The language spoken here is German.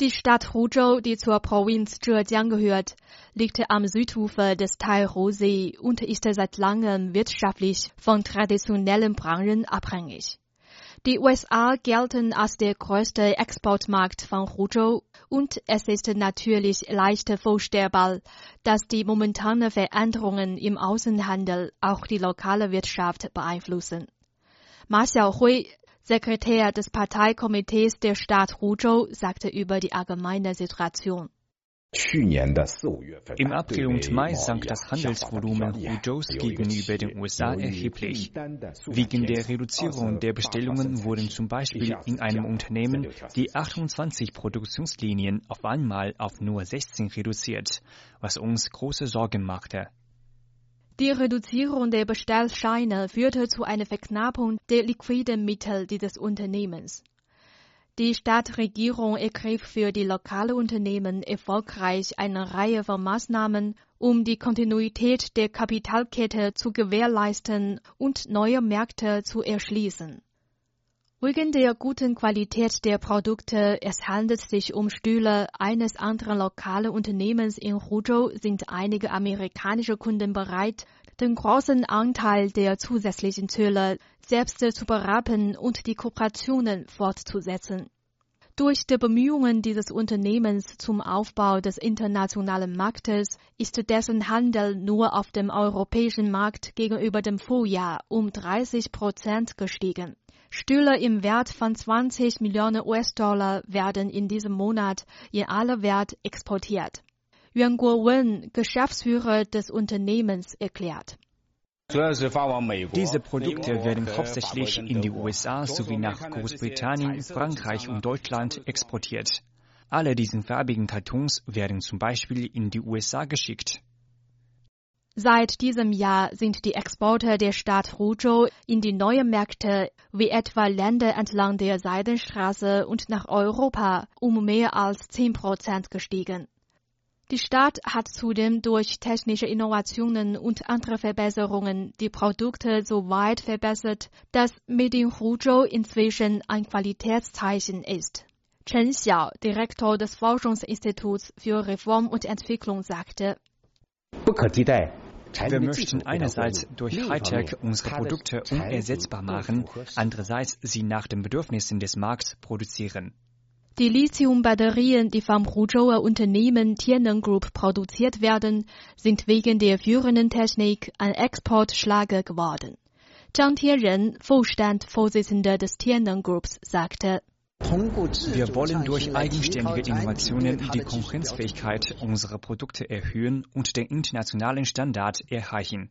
Die Stadt Huzhou, die zur Provinz Zhejiang gehört, liegt am Südufer des Taihou-See und ist seit langem wirtschaftlich von traditionellen Branchen abhängig. Die USA gelten als der größte Exportmarkt von Huzhou und es ist natürlich leicht vorstellbar, dass die momentanen Veränderungen im Außenhandel auch die lokale Wirtschaft beeinflussen. Ma Xiaohui, Sekretär des Parteikomitees der Stadt Huzhou, sagte über die allgemeine Situation. Im April und Mai sank das Handelsvolumen Huzhous gegenüber den USA erheblich. Wegen der Reduzierung der Bestellungen wurden zum Beispiel in einem Unternehmen die 28 Produktionslinien auf einmal auf nur 16 reduziert, was uns große Sorgen machte. Die Reduzierung der Bestellscheine führte zu einer Verknappung der liquiden Mittel dieses Unternehmens. Die Stadtregierung ergriff für die lokalen Unternehmen erfolgreich eine Reihe von Maßnahmen, um die Kontinuität der Kapitalkette zu gewährleisten und neue Märkte zu erschließen. Wegen der guten Qualität der Produkte, es handelt sich um Stühle eines anderen lokalen Unternehmens in Huzhou, sind einige amerikanische Kunden bereit, den großen Anteil der zusätzlichen Zölle selbst zu berappen und die Kooperationen fortzusetzen. Durch die Bemühungen dieses Unternehmens zum Aufbau des internationalen Marktes ist dessen Handel nur auf dem europäischen Markt gegenüber dem Vorjahr um 30 Prozent gestiegen. Stühle im Wert von 20 Millionen US-Dollar werden in diesem Monat in aller Welt exportiert. Yuan Guowen, Geschäftsführer des Unternehmens, erklärt. Diese Produkte werden hauptsächlich in die USA sowie nach Großbritannien, Frankreich und Deutschland exportiert. Alle diesen farbigen Kartons werden zum Beispiel in die USA geschickt. Seit diesem Jahr sind die Exporte der Stadt Huzhou in die neuen Märkte, wie etwa Länder entlang der Seidenstraße und nach Europa, um mehr als 10 Prozent gestiegen. Die Stadt hat zudem durch technische Innovationen und andere Verbesserungen die Produkte so weit verbessert, dass Made in Huzhou inzwischen ein Qualitätszeichen ist. Chen Xiao, Direktor des Forschungsinstituts für Reform und Entwicklung, sagte, wir möchten einerseits durch Hightech unsere Produkte unersetzbar machen, andererseits sie nach den Bedürfnissen des Markts produzieren. Die Lithium-Batterien, die vom Huzhouer Unternehmen Tianeng Group produziert werden, sind wegen der führenden Technik ein Exportschlager geworden. Zhang Tianren, Vorstandsvorsitzender des Tianeng Groups, sagte, wir wollen durch eigenständige Innovationen die Konkurrenzfähigkeit unserer Produkte erhöhen und den internationalen Standard erreichen.